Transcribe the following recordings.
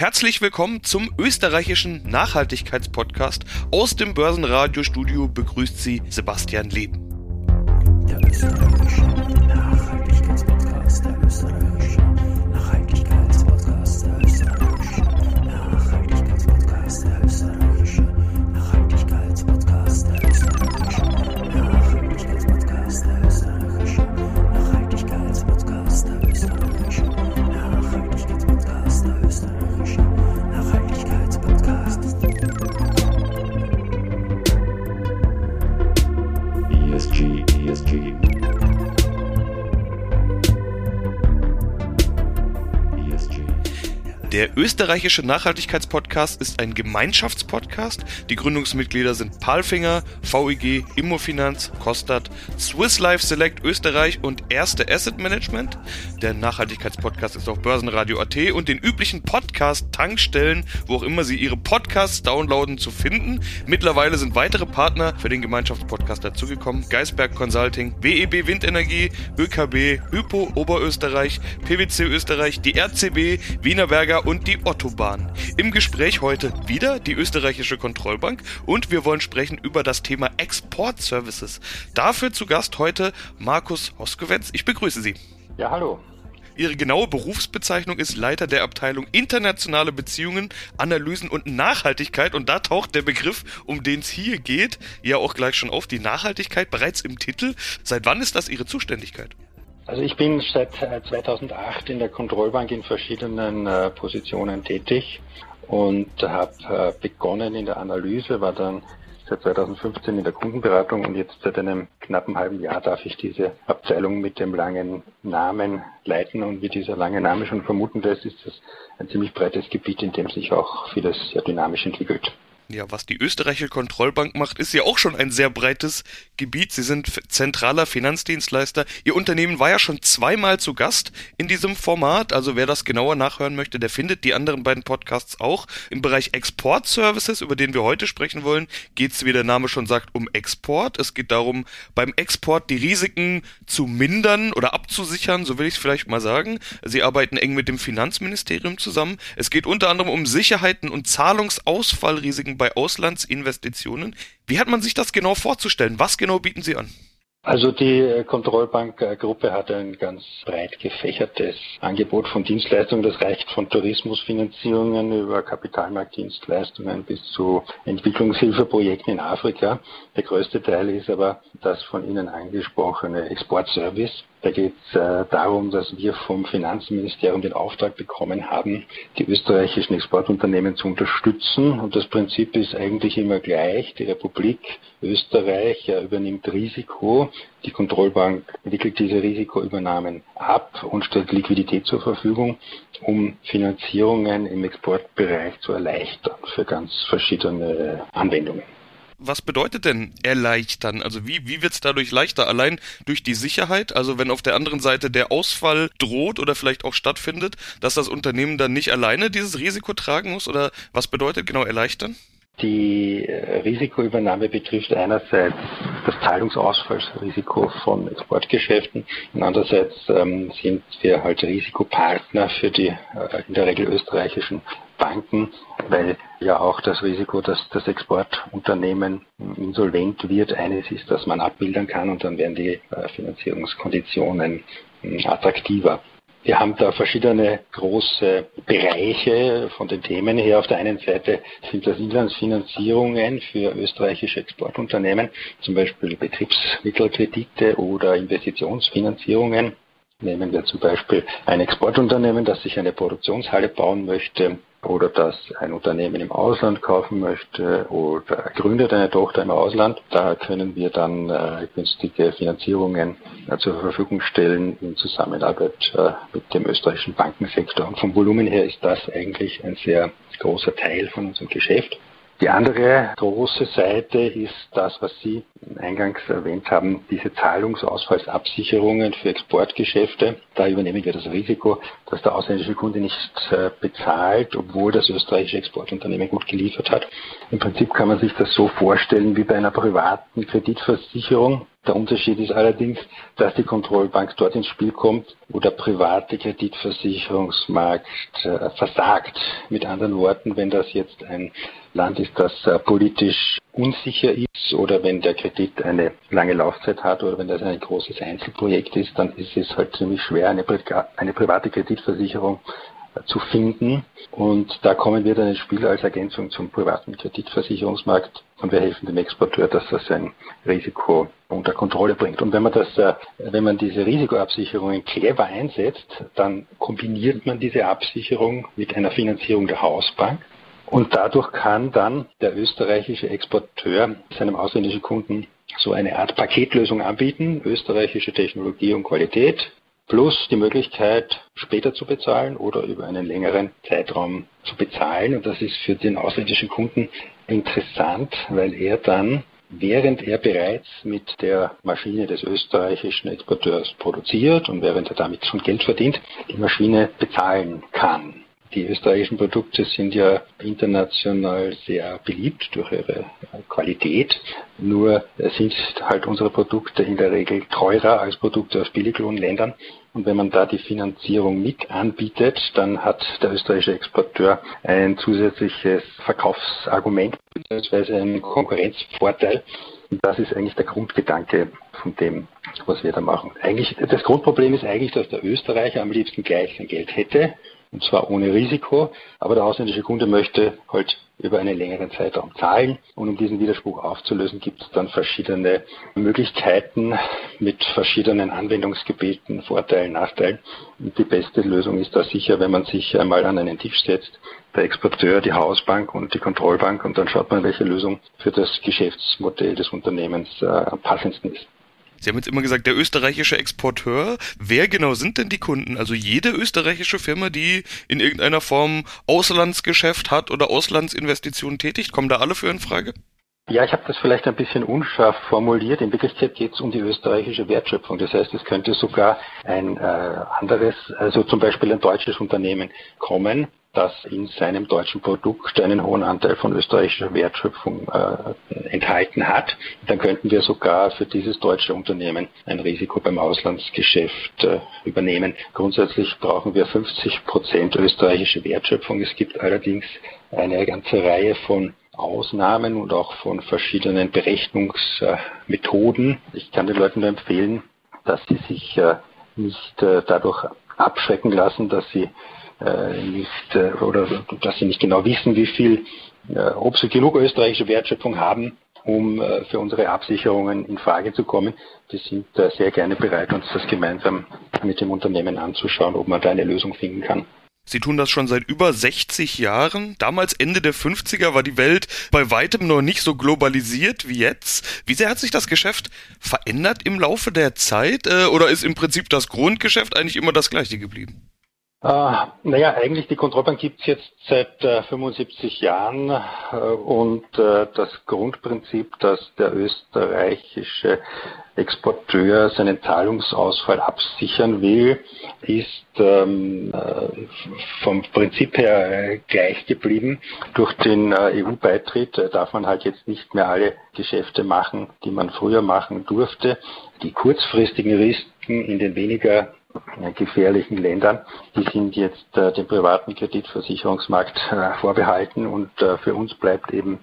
Herzlich willkommen zum österreichischen Nachhaltigkeitspodcast. Aus dem Börsenradiostudio begrüßt Sie Sebastian Leben. Der Österreichische Nachhaltigkeitspodcast ist ein Gemeinschaftspodcast. Die Gründungsmitglieder sind Palfinger, VEG, Immofinanz, Kostat, Swiss Life Select Österreich und Erste Asset Management. Der Nachhaltigkeitspodcast ist auf Börsenradio.at und den üblichen Podcast-Tankstellen, wo auch immer Sie Ihre Podcasts downloaden, zu finden. Mittlerweile sind weitere Partner für den Gemeinschaftspodcast dazugekommen. Geisberg Consulting, WEB Windenergie, ÖKB, Hypo Oberösterreich, PwC Österreich, die RCB, Wienerberger und die Ottobahn. Im Gespräch heute wieder die österreichische Kontrollbank und wir wollen sprechen über das Thema Export Services. Dafür zu Gast heute Markus Hoskowetz. Ich begrüße Sie. Ja, hallo. Ihre genaue Berufsbezeichnung ist Leiter der Abteilung Internationale Beziehungen, Analysen und Nachhaltigkeit. Und da taucht der Begriff, um den es hier geht, ja auch gleich schon auf. Die Nachhaltigkeit bereits im Titel. Seit wann ist das Ihre Zuständigkeit? Also ich bin seit 2008 in der Kontrollbank in verschiedenen äh, Positionen tätig und habe äh, begonnen in der Analyse, war dann seit 2015 in der Kundenberatung und jetzt seit einem knappen halben Jahr darf ich diese Abteilung mit dem langen Namen leiten und wie dieser lange Name schon vermuten lässt, ist das ein ziemlich breites Gebiet, in dem sich auch vieles sehr dynamisch entwickelt. Ja, was die österreichische Kontrollbank macht, ist ja auch schon ein sehr breites Gebiet. Sie sind zentraler Finanzdienstleister. Ihr Unternehmen war ja schon zweimal zu Gast in diesem Format. Also wer das genauer nachhören möchte, der findet die anderen beiden Podcasts auch. Im Bereich Export-Services, über den wir heute sprechen wollen, geht es, wie der Name schon sagt, um Export. Es geht darum, beim Export die Risiken zu mindern oder abzusichern, so will ich es vielleicht mal sagen. Sie arbeiten eng mit dem Finanzministerium zusammen. Es geht unter anderem um Sicherheiten und Zahlungsausfallrisiken bei Auslandsinvestitionen. Wie hat man sich das genau vorzustellen? Was genau bieten Sie an? Also die Kontrollbankgruppe hat ein ganz breit gefächertes Angebot von Dienstleistungen. Das reicht von Tourismusfinanzierungen über Kapitalmarktdienstleistungen bis zu Entwicklungshilfeprojekten in Afrika. Der größte Teil ist aber das von Ihnen angesprochene Exportservice. Da geht es äh, darum, dass wir vom Finanzministerium den Auftrag bekommen haben, die österreichischen Exportunternehmen zu unterstützen. Und das Prinzip ist eigentlich immer gleich. Die Republik Österreich ja, übernimmt Risiko. Die Kontrollbank wickelt diese Risikoübernahmen ab und stellt Liquidität zur Verfügung, um Finanzierungen im Exportbereich zu erleichtern für ganz verschiedene Anwendungen was bedeutet denn erleichtern? Also wie, wie wird es dadurch leichter? Allein durch die Sicherheit, also wenn auf der anderen Seite der Ausfall droht oder vielleicht auch stattfindet, dass das Unternehmen dann nicht alleine dieses Risiko tragen muss? Oder was bedeutet genau erleichtern? Die äh, Risikoübernahme betrifft einerseits das Zahlungsausfallsrisiko von Exportgeschäften und andererseits ähm, sind wir halt Risikopartner für die äh, in der Regel österreichischen Banken, weil ja auch das Risiko, dass das Exportunternehmen insolvent wird, eines ist, dass man abbilden kann und dann werden die äh, Finanzierungskonditionen hm, attraktiver. Wir haben da verschiedene große Bereiche von den Themen her. Auf der einen Seite sind das Inlandsfinanzierungen für österreichische Exportunternehmen, zum Beispiel Betriebsmittelkredite oder Investitionsfinanzierungen. Nehmen wir zum Beispiel ein Exportunternehmen, das sich eine Produktionshalle bauen möchte oder das ein Unternehmen im Ausland kaufen möchte oder gründet eine Tochter im Ausland. Da können wir dann äh, günstige Finanzierungen äh, zur Verfügung stellen in Zusammenarbeit äh, mit dem österreichischen Bankensektor. Und vom Volumen her ist das eigentlich ein sehr großer Teil von unserem Geschäft. Die andere große Seite ist das, was Sie eingangs erwähnt haben, diese Zahlungsausfallsabsicherungen für Exportgeschäfte. Da übernehmen wir das Risiko, dass der ausländische Kunde nicht äh, bezahlt, obwohl das österreichische Exportunternehmen gut geliefert hat. Im Prinzip kann man sich das so vorstellen wie bei einer privaten Kreditversicherung. Der Unterschied ist allerdings, dass die Kontrollbank dort ins Spiel kommt, wo der private Kreditversicherungsmarkt äh, versagt. Mit anderen Worten, wenn das jetzt ein Land ist, das äh, politisch unsicher ist oder wenn der Kredit eine lange Laufzeit hat oder wenn das ein großes Einzelprojekt ist, dann ist es halt ziemlich schwer, eine, eine private Kreditversicherung zu finden. Und da kommen wir dann ins Spiel als Ergänzung zum privaten Kreditversicherungsmarkt und wir helfen dem Exporteur, dass er sein Risiko unter Kontrolle bringt. Und wenn man das, äh, wenn man diese Risikoabsicherungen clever einsetzt, dann kombiniert man diese Absicherung mit einer Finanzierung der Hausbank. Und dadurch kann dann der österreichische Exporteur seinem ausländischen Kunden so eine Art Paketlösung anbieten, österreichische Technologie und Qualität, plus die Möglichkeit, später zu bezahlen oder über einen längeren Zeitraum zu bezahlen. Und das ist für den ausländischen Kunden interessant, weil er dann, während er bereits mit der Maschine des österreichischen Exporteurs produziert und während er damit schon Geld verdient, die Maschine bezahlen kann. Die österreichischen Produkte sind ja international sehr beliebt durch ihre Qualität. Nur sind halt unsere Produkte in der Regel teurer als Produkte aus Billiglohnländern. Und wenn man da die Finanzierung mit anbietet, dann hat der österreichische Exporteur ein zusätzliches Verkaufsargument bzw. einen Konkurrenzvorteil. Und das ist eigentlich der Grundgedanke von dem, was wir da machen. Eigentlich, das Grundproblem ist eigentlich, dass der Österreicher am liebsten gleich sein Geld hätte und zwar ohne Risiko, aber der ausländische Kunde möchte halt über einen längeren Zeitraum zahlen und um diesen Widerspruch aufzulösen, gibt es dann verschiedene Möglichkeiten mit verschiedenen Anwendungsgebieten, Vorteilen, Nachteilen. Und die beste Lösung ist da sicher, wenn man sich einmal an einen Tisch setzt, der Exporteur, die Hausbank und die Kontrollbank und dann schaut man, welche Lösung für das Geschäftsmodell des Unternehmens äh, am passendsten ist. Sie haben jetzt immer gesagt, der österreichische Exporteur. Wer genau sind denn die Kunden? Also jede österreichische Firma, die in irgendeiner Form Auslandsgeschäft hat oder Auslandsinvestitionen tätigt, kommen da alle für in Frage? Ja, ich habe das vielleicht ein bisschen unscharf formuliert. In Wirklichkeit geht es um die österreichische Wertschöpfung. Das heißt, es könnte sogar ein äh, anderes, also zum Beispiel ein deutsches Unternehmen kommen, das in seinem deutschen Produkt einen hohen Anteil von österreichischer Wertschöpfung äh, enthalten hat, dann könnten wir sogar für dieses deutsche Unternehmen ein Risiko beim Auslandsgeschäft äh, übernehmen. Grundsätzlich brauchen wir 50 Prozent österreichische Wertschöpfung. Es gibt allerdings eine ganze Reihe von Ausnahmen und auch von verschiedenen Berechnungsmethoden. Ich kann den Leuten nur empfehlen, dass sie sich äh, nicht äh, dadurch abschrecken lassen, dass sie nicht äh, oder dass sie nicht genau wissen, wie viel, äh, ob sie genug österreichische Wertschöpfung haben, um äh, für unsere Absicherungen in Frage zu kommen. Wir sind äh, sehr gerne bereit, uns das gemeinsam mit dem Unternehmen anzuschauen, ob man da eine Lösung finden kann. Sie tun das schon seit über 60 Jahren. Damals Ende der 50er war die Welt bei weitem noch nicht so globalisiert wie jetzt. Wie sehr hat sich das Geschäft verändert im Laufe der Zeit äh, oder ist im Prinzip das Grundgeschäft eigentlich immer das gleiche geblieben? Äh, naja, eigentlich die Kontrollbank gibt's jetzt seit äh, 75 Jahren äh, und äh, das Grundprinzip, dass der österreichische Exporteur seinen Zahlungsausfall absichern will, ist ähm, äh, vom Prinzip her äh, gleich geblieben. Durch den EU-Beitritt darf man halt jetzt nicht mehr alle Geschäfte machen, die man früher machen durfte. Die kurzfristigen Risiken in den weniger gefährlichen Ländern, die sind jetzt äh, dem privaten Kreditversicherungsmarkt äh, vorbehalten und äh, für uns bleibt eben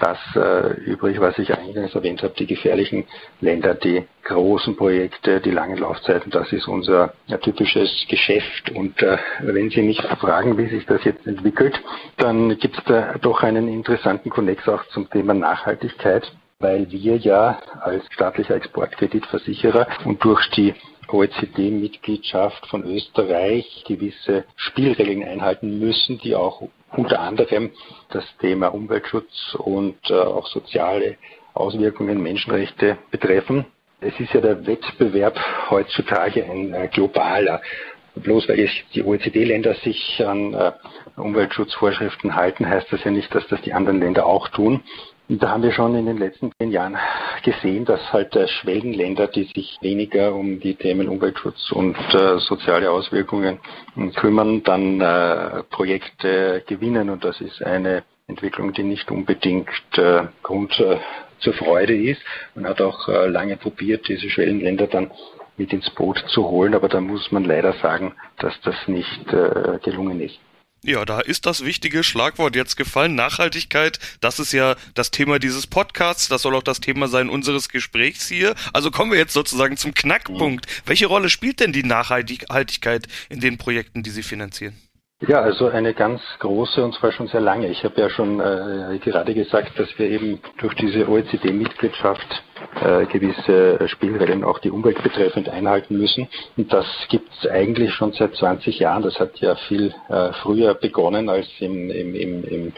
das äh, übrig, was ich eingangs erwähnt habe, die gefährlichen Länder, die großen Projekte, die langen Laufzeiten, das ist unser ja, typisches Geschäft. Und äh, wenn Sie mich fragen, wie sich das jetzt entwickelt, dann gibt es da doch einen interessanten Konnex auch zum Thema Nachhaltigkeit weil wir ja als staatlicher Exportkreditversicherer und durch die OECD-Mitgliedschaft von Österreich gewisse Spielregeln einhalten müssen, die auch unter anderem das Thema Umweltschutz und äh, auch soziale Auswirkungen, Menschenrechte betreffen. Es ist ja der Wettbewerb heutzutage ein äh, globaler. Bloß weil die OECD-Länder sich an äh, Umweltschutzvorschriften halten, heißt das ja nicht, dass das die anderen Länder auch tun. Und da haben wir schon in den letzten zehn Jahren gesehen, dass halt äh, Schwellenländer, die sich weniger um die Themen Umweltschutz und äh, soziale Auswirkungen kümmern, dann äh, Projekte gewinnen. Und das ist eine Entwicklung, die nicht unbedingt äh, Grund äh, zur Freude ist. Man hat auch lange probiert, diese Schwellenländer dann mit ins Boot zu holen, aber da muss man leider sagen, dass das nicht gelungen ist. Ja, da ist das wichtige Schlagwort jetzt gefallen. Nachhaltigkeit, das ist ja das Thema dieses Podcasts, das soll auch das Thema sein unseres Gesprächs hier. Also kommen wir jetzt sozusagen zum Knackpunkt. Welche Rolle spielt denn die Nachhaltigkeit in den Projekten, die Sie finanzieren? Ja, also eine ganz große und zwar schon sehr lange. Ich habe ja schon äh, gerade gesagt, dass wir eben durch diese OECD-Mitgliedschaft äh, gewisse Spielregeln auch die Umwelt betreffend einhalten müssen. Und das gibt es eigentlich schon seit 20 Jahren. Das hat ja viel äh, früher begonnen als im, im, im, im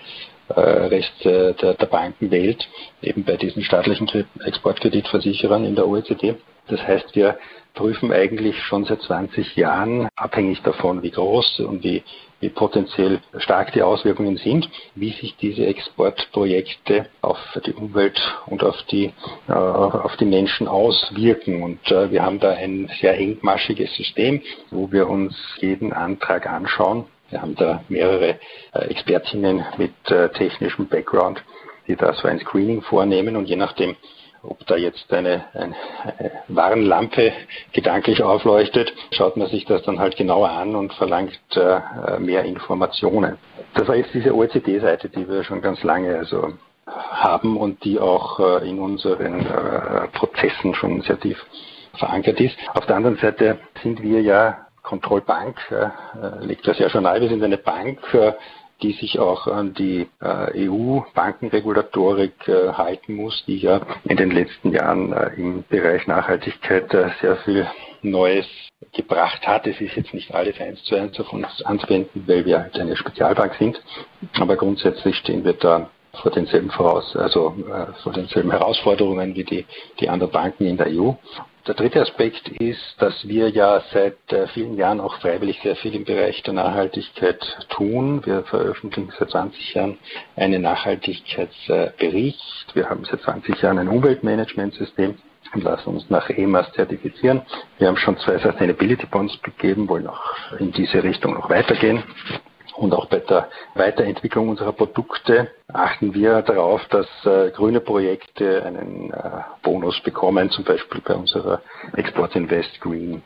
äh, Rest äh, der, der Bankenwelt, eben bei diesen staatlichen Exportkreditversicherern in der OECD. Das heißt, wir prüfen eigentlich schon seit 20 Jahren, abhängig davon, wie groß und wie, wie potenziell stark die Auswirkungen sind, wie sich diese Exportprojekte auf die Umwelt und auf die, äh, auf die Menschen auswirken. Und äh, wir haben da ein sehr engmaschiges System, wo wir uns jeden Antrag anschauen. Wir haben da mehrere äh, Expertinnen mit äh, technischem Background, die da so ein Screening vornehmen und je nachdem, ob da jetzt eine, eine, Warnlampe gedanklich aufleuchtet, schaut man sich das dann halt genauer an und verlangt äh, mehr Informationen. Das war jetzt diese OECD-Seite, die wir schon ganz lange also haben und die auch äh, in unseren äh, Prozessen schon sehr tief verankert ist. Auf der anderen Seite sind wir ja Kontrollbank, äh, legt das ja schon nahe, wir sind eine Bank, die sich auch an die äh, EU-Bankenregulatorik äh, halten muss, die ja in den letzten Jahren äh, im Bereich Nachhaltigkeit äh, sehr viel Neues gebracht hat. Es ist jetzt nicht alles eins zu eins auf uns anzuwenden, weil wir halt eine Spezialbank sind. Aber grundsätzlich stehen wir da vor denselben voraus, also äh, vor denselben Herausforderungen wie die, die anderen Banken in der EU. Der dritte Aspekt ist, dass wir ja seit äh, vielen Jahren auch freiwillig sehr viel im Bereich der Nachhaltigkeit tun. Wir veröffentlichen seit 20 Jahren einen Nachhaltigkeitsbericht. Wir haben seit 20 Jahren ein Umweltmanagementsystem und lassen uns nach EMAS zertifizieren. Wir haben schon zwei Sustainability Bonds gegeben, wollen auch in diese Richtung noch weitergehen. Und auch bei der Weiterentwicklung unserer Produkte achten wir darauf, dass äh, grüne Projekte einen äh, Bonus bekommen, zum Beispiel bei unserer Export Invest Green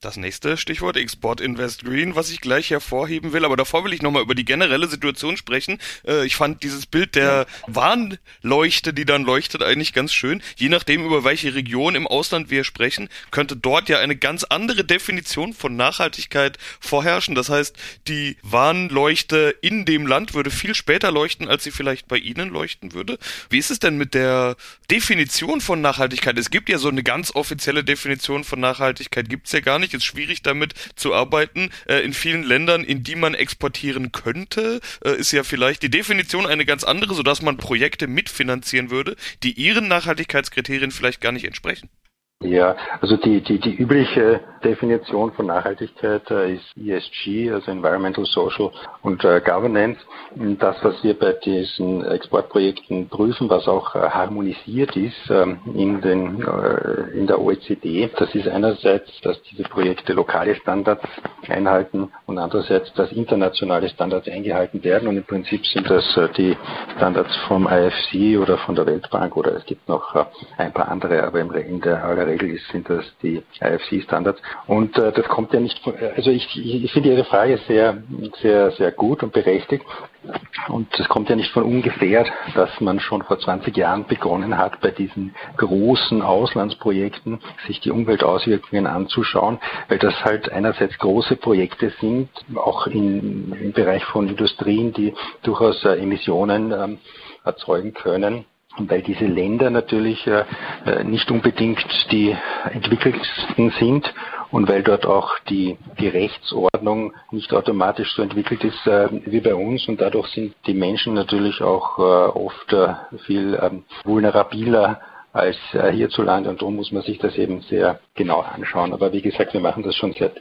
das nächste Stichwort Export Invest Green, was ich gleich hervorheben will, aber davor will ich nochmal über die generelle Situation sprechen. Äh, ich fand dieses Bild der Warnleuchte, die dann leuchtet, eigentlich ganz schön. Je nachdem, über welche Region im Ausland wir sprechen, könnte dort ja eine ganz andere Definition von Nachhaltigkeit vorherrschen. Das heißt, die Warnleuchte in dem Land würde viel später leuchten, als sie vielleicht bei Ihnen leuchten würde. Wie ist es denn mit der Definition von Nachhaltigkeit? Es gibt ja so eine ganz offizielle Definition von Nachhaltigkeit, gibt's ja gar nicht ist schwierig damit zu arbeiten. Äh, in vielen Ländern, in die man exportieren könnte, äh, ist ja vielleicht die Definition eine ganz andere, sodass man Projekte mitfinanzieren würde, die ihren Nachhaltigkeitskriterien vielleicht gar nicht entsprechen. Ja, also die, die, die übliche Definition von Nachhaltigkeit äh, ist ESG, also Environmental, Social und äh, Governance. Das, was wir bei diesen Exportprojekten prüfen, was auch äh, harmonisiert ist ähm, in, den, in der OECD, das ist einerseits, dass diese Projekte lokale Standards einhalten und andererseits, dass internationale Standards eingehalten werden. Und im Prinzip sind das die Standards vom IFC oder von der Weltbank oder es gibt noch ein paar andere, aber in der aller Regel sind das die IFC-Standards. Und äh, das kommt ja nicht von, also ich, ich finde Ihre Frage sehr, sehr, sehr gut und berechtigt. Und es kommt ja nicht von ungefähr, dass man schon vor 20 Jahren begonnen hat, bei diesen großen Auslandsprojekten sich die Umweltauswirkungen anzuschauen, weil das halt einerseits große Projekte sind, auch in, im Bereich von Industrien, die durchaus äh, Emissionen ähm, erzeugen können weil diese Länder natürlich äh, äh, nicht unbedingt die entwickelsten sind und weil dort auch die, die Rechtsordnung nicht automatisch so entwickelt ist äh, wie bei uns. Und dadurch sind die Menschen natürlich auch oft viel ähm, vulnerabiler als äh, hierzulande und darum muss man sich das eben sehr genau anschauen. Aber wie gesagt, wir machen das schon seit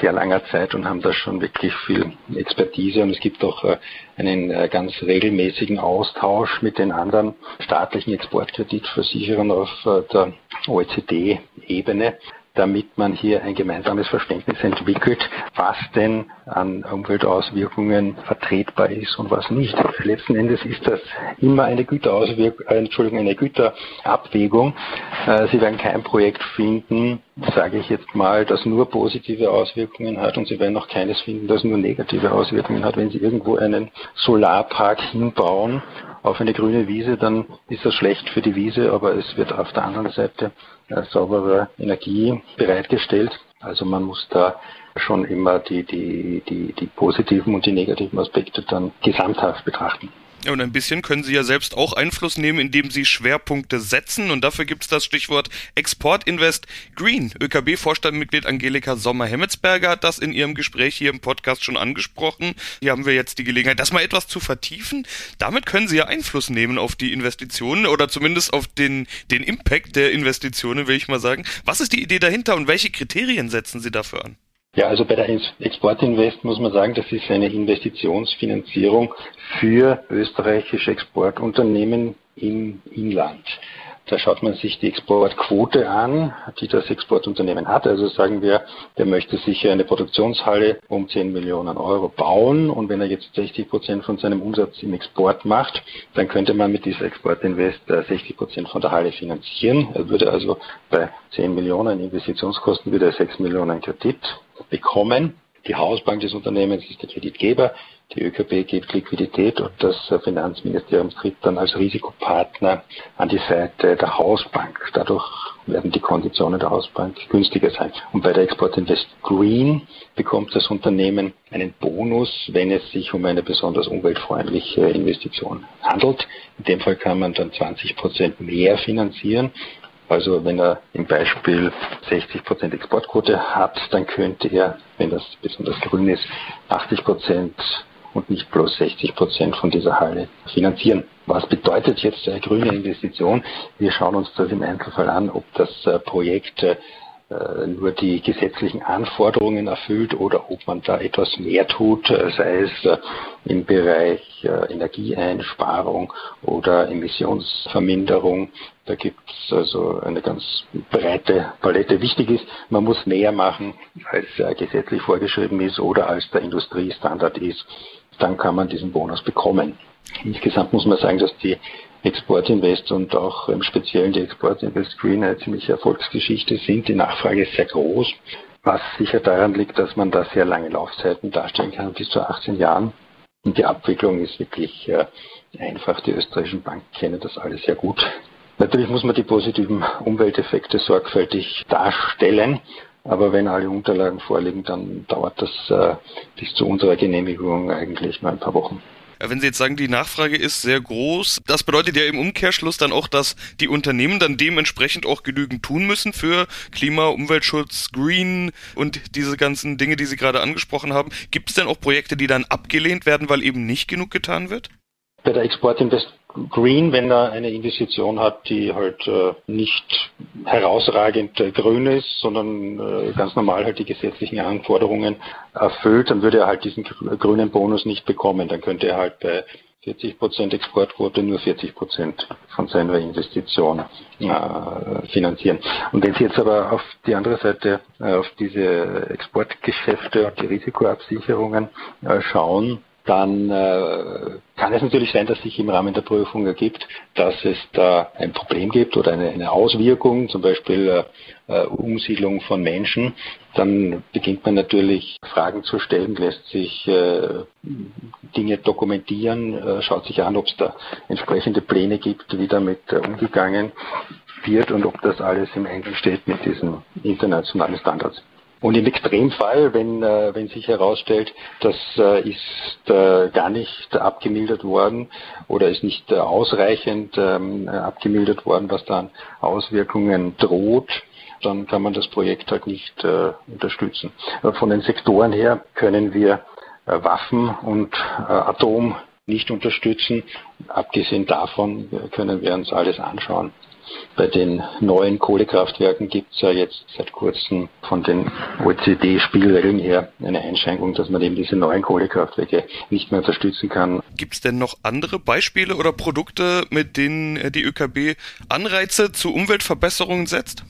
sehr langer Zeit und haben da schon wirklich viel Expertise. Und es gibt auch äh, einen äh, ganz regelmäßigen Austausch mit den anderen staatlichen Exportkreditversicherern auf der OECD-Ebene damit man hier ein gemeinsames Verständnis entwickelt, was denn an Umweltauswirkungen vertretbar ist und was nicht. Letzten Endes ist das immer eine äh, Entschuldigung, eine Güterabwägung. Äh, Sie werden kein Projekt finden, sage ich jetzt mal, das nur positive Auswirkungen hat und Sie werden auch keines finden, das nur negative Auswirkungen hat. Wenn Sie irgendwo einen Solarpark hinbauen auf eine grüne Wiese, dann ist das schlecht für die Wiese, aber es wird auf der anderen Seite saubere Energie bereitgestellt. Also man muss da schon immer die, die, die, die positiven und die negativen Aspekte dann gesamthaft betrachten. Und ein bisschen können Sie ja selbst auch Einfluss nehmen, indem Sie Schwerpunkte setzen. Und dafür gibt es das Stichwort Export Invest Green. ÖKB-Vorstandmitglied Angelika Sommer-Hemmetsberger hat das in ihrem Gespräch hier im Podcast schon angesprochen. Hier haben wir jetzt die Gelegenheit, das mal etwas zu vertiefen. Damit können Sie ja Einfluss nehmen auf die Investitionen oder zumindest auf den, den Impact der Investitionen, will ich mal sagen. Was ist die Idee dahinter und welche Kriterien setzen Sie dafür an? Ja, also bei der Exportinvest muss man sagen, das ist eine Investitionsfinanzierung für österreichische Exportunternehmen im Inland. Da schaut man sich die Exportquote an, die das Exportunternehmen hat. Also sagen wir, der möchte sicher eine Produktionshalle um 10 Millionen Euro bauen und wenn er jetzt 60 Prozent von seinem Umsatz im Export macht, dann könnte man mit dieser Exportinvest 60 Prozent von der Halle finanzieren. Er würde also bei 10 Millionen Investitionskosten wieder 6 Millionen Kredit bekommen. Die Hausbank des Unternehmens ist der Kreditgeber, die ÖKB gibt Liquidität und das Finanzministerium tritt dann als Risikopartner an die Seite der Hausbank. Dadurch werden die Konditionen der Hausbank günstiger sein. Und bei der Export Invest Green bekommt das Unternehmen einen Bonus, wenn es sich um eine besonders umweltfreundliche Investition handelt. In dem Fall kann man dann 20 Prozent mehr finanzieren also wenn er im Beispiel 60 Prozent Exportquote hat, dann könnte er, wenn das besonders grün ist, 80 Prozent und nicht bloß 60 Prozent von dieser Halle finanzieren. Was bedeutet jetzt eine grüne Investition? Wir schauen uns das im Einzelfall an, ob das äh, Projekt äh, äh, nur die gesetzlichen Anforderungen erfüllt oder ob man da etwas mehr tut, äh, sei es äh, im Bereich Energieeinsparung oder Emissionsverminderung. Da gibt es also eine ganz breite Palette. Wichtig ist, man muss mehr machen, als gesetzlich vorgeschrieben ist oder als der Industriestandard ist. Dann kann man diesen Bonus bekommen. Insgesamt muss man sagen, dass die Exportinvest und auch im Speziellen die Exportinvest Green eine ziemliche Erfolgsgeschichte sind. Die Nachfrage ist sehr groß, was sicher daran liegt, dass man da sehr lange Laufzeiten darstellen kann, bis zu 18 Jahren. Und die Abwicklung ist wirklich äh, einfach. Die österreichischen Banken kennen das alles sehr gut. Natürlich muss man die positiven Umwelteffekte sorgfältig darstellen. Aber wenn alle Unterlagen vorliegen, dann dauert das äh, bis zu unserer Genehmigung eigentlich nur ein paar Wochen. Wenn Sie jetzt sagen, die Nachfrage ist sehr groß, das bedeutet ja im Umkehrschluss dann auch, dass die Unternehmen dann dementsprechend auch genügend tun müssen für Klima, Umweltschutz, Green und diese ganzen Dinge, die Sie gerade angesprochen haben. Gibt es denn auch Projekte, die dann abgelehnt werden, weil eben nicht genug getan wird? Bei der Exportinvest Green, wenn er eine Investition hat, die halt äh, nicht herausragend äh, grün ist, sondern äh, ganz normal halt die gesetzlichen Anforderungen erfüllt, dann würde er halt diesen grünen Bonus nicht bekommen. Dann könnte er halt bei 40 Prozent Exportquote nur 40 Prozent von seiner Investition äh, finanzieren. Und wenn Sie jetzt aber auf die andere Seite, äh, auf diese Exportgeschäfte und die Risikoabsicherungen äh, schauen, dann äh, kann es natürlich sein, dass sich im Rahmen der Prüfung ergibt, dass es da ein Problem gibt oder eine, eine Auswirkung, zum Beispiel äh, Umsiedlung von Menschen. Dann beginnt man natürlich Fragen zu stellen, lässt sich äh, Dinge dokumentieren, äh, schaut sich an, ob es da entsprechende Pläne gibt, wie damit äh, umgegangen wird und ob das alles im Einklang steht mit diesen internationalen Standards. Und im Extremfall, wenn, äh, wenn sich herausstellt, das äh, ist äh, gar nicht abgemildert worden oder ist nicht äh, ausreichend ähm, abgemildert worden, was dann Auswirkungen droht, dann kann man das Projekt halt nicht äh, unterstützen. Von den Sektoren her können wir äh, Waffen und Atom nicht unterstützen. Abgesehen davon können wir uns alles anschauen, bei den neuen Kohlekraftwerken gibt es ja jetzt seit kurzem von den OECD-Spielregeln her eine Einschränkung, dass man eben diese neuen Kohlekraftwerke nicht mehr unterstützen kann. Gibt es denn noch andere Beispiele oder Produkte, mit denen die ÖKB Anreize zu Umweltverbesserungen setzt?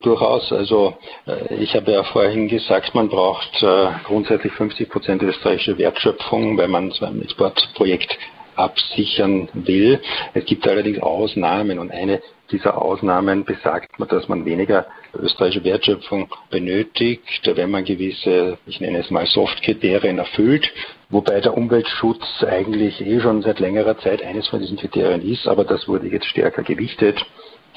Durchaus. Also äh, ich habe ja vorhin gesagt, man braucht äh, grundsätzlich 50 Prozent österreichische Wertschöpfung, wenn man so ein Exportprojekt absichern will. Es gibt allerdings Ausnahmen und eine dieser Ausnahmen besagt, dass man weniger österreichische Wertschöpfung benötigt, wenn man gewisse, ich nenne es mal Soft-Kriterien erfüllt, wobei der Umweltschutz eigentlich eh schon seit längerer Zeit eines von diesen Kriterien ist, aber das wurde jetzt stärker gewichtet.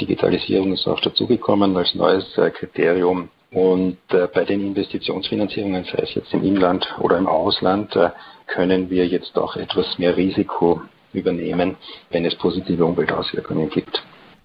Digitalisierung ist auch dazugekommen als neues äh, Kriterium. Und äh, bei den Investitionsfinanzierungen, sei es jetzt im Inland oder im Ausland, äh, können wir jetzt auch etwas mehr Risiko übernehmen, wenn es positive Umweltauswirkungen gibt.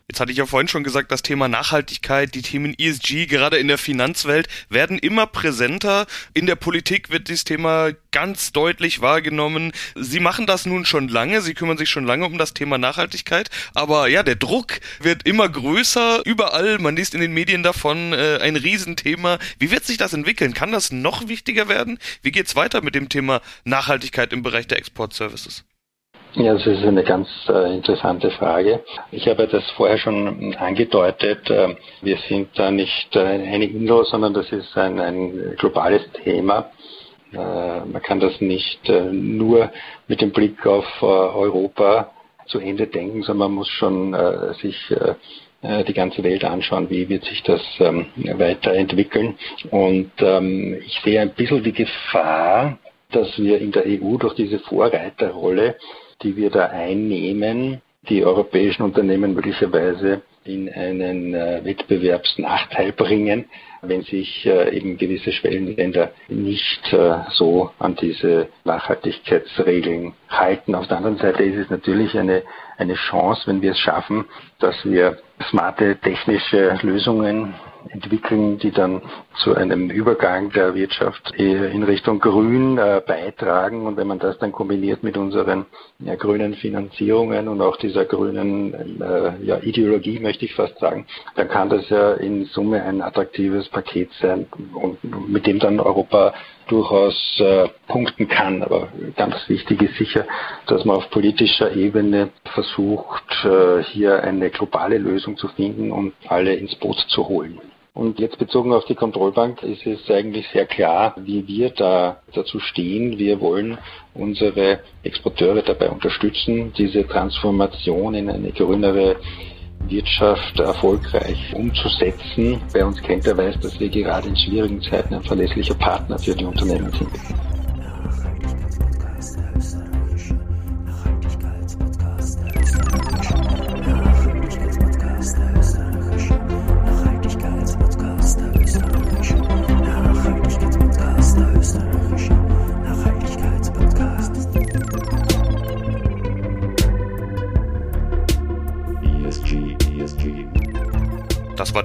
Jetzt hatte ich ja vorhin schon gesagt, das Thema Nachhaltigkeit, die Themen ESG, gerade in der Finanzwelt, werden immer präsenter. In der Politik wird dieses Thema ganz deutlich wahrgenommen. Sie machen das nun schon lange, Sie kümmern sich schon lange um das Thema Nachhaltigkeit. Aber ja, der Druck wird immer größer. Überall, man liest in den Medien davon, äh, ein Riesenthema. Wie wird sich das entwickeln? Kann das noch wichtiger werden? Wie geht's weiter mit dem Thema Nachhaltigkeit im Bereich der Exportservices? Ja, das ist eine ganz äh, interessante Frage. Ich habe das vorher schon angedeutet. Äh, wir sind da nicht äh, eine Insel, sondern das ist ein, ein globales Thema. Äh, man kann das nicht äh, nur mit dem Blick auf äh, Europa zu Ende denken, sondern man muss schon sich die ganze Welt anschauen, wie wird sich das ähm, weiterentwickeln. Und ähm, ich sehe ein bisschen die Gefahr, dass wir in der EU durch diese Vorreiterrolle die wir da einnehmen, die europäischen Unternehmen möglicherweise in einen äh, Wettbewerbsnachteil bringen, wenn sich äh, eben gewisse Schwellenländer nicht äh, so an diese Nachhaltigkeitsregeln halten. Auf der anderen Seite ist es natürlich eine, eine Chance, wenn wir es schaffen, dass wir smarte technische Lösungen entwickeln, die dann zu einem Übergang der Wirtschaft in Richtung Grün äh, beitragen. Und wenn man das dann kombiniert mit unseren ja, grünen Finanzierungen und auch dieser grünen äh, ja, Ideologie, möchte ich fast sagen, dann kann das ja in Summe ein attraktives Paket sein und mit dem dann Europa durchaus äh, punkten kann. Aber ganz wichtig ist sicher, dass man auf politischer Ebene versucht, äh, hier eine globale Lösung zu finden und alle ins Boot zu holen. Und jetzt bezogen auf die Kontrollbank ist es eigentlich sehr klar, wie wir da dazu stehen. Wir wollen unsere Exporteure dabei unterstützen, diese Transformation in eine grünere Wirtschaft erfolgreich umzusetzen. Bei uns kennt er weiß, dass wir gerade in schwierigen Zeiten ein verlässlicher Partner für die Unternehmen sind.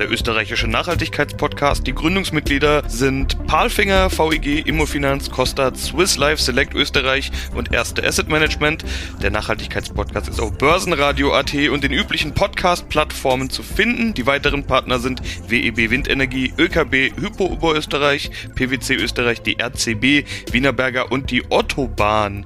Der österreichische Nachhaltigkeitspodcast. Die Gründungsmitglieder sind Palfinger, VEG, Immofinanz, Costa, Swiss Life, Select Österreich und Erste Asset Management. Der Nachhaltigkeitspodcast ist auf Börsenradio.at und den üblichen Podcast-Plattformen zu finden. Die weiteren Partner sind WEB Windenergie, ÖKB, Hypo Oberösterreich, PwC Österreich, die RCB, Wienerberger und die Ottobahn.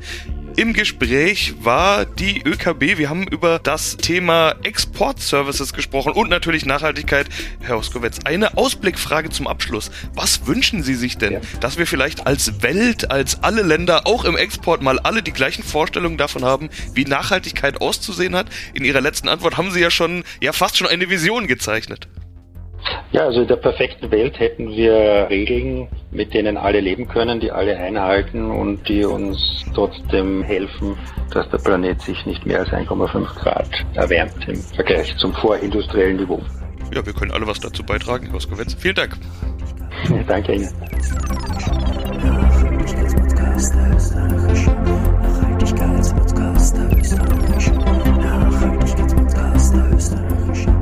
Im Gespräch war die ÖKB. Wir haben über das Thema Exportservices gesprochen und natürlich Nachhaltigkeit. Herr Oskowitz, eine Ausblickfrage zum Abschluss. Was wünschen Sie sich denn, ja. dass wir vielleicht als Welt, als alle Länder, auch im Export mal alle die gleichen Vorstellungen davon haben, wie Nachhaltigkeit auszusehen hat? In Ihrer letzten Antwort haben Sie ja schon, ja fast schon eine Vision gezeichnet. Ja, also in der perfekten Welt hätten wir Regeln, mit denen alle leben können, die alle einhalten und die uns trotzdem helfen, dass der Planet sich nicht mehr als 1,5 Grad erwärmt im Vergleich zum vorindustriellen Niveau. Ja, wir können alle was dazu beitragen, Herr Oskowitz. Vielen Dank. Ja, danke Ihnen. Nachhaltigkeitspodcast der österreichischen. Nachhaltigkeitspodcast der österreichischen.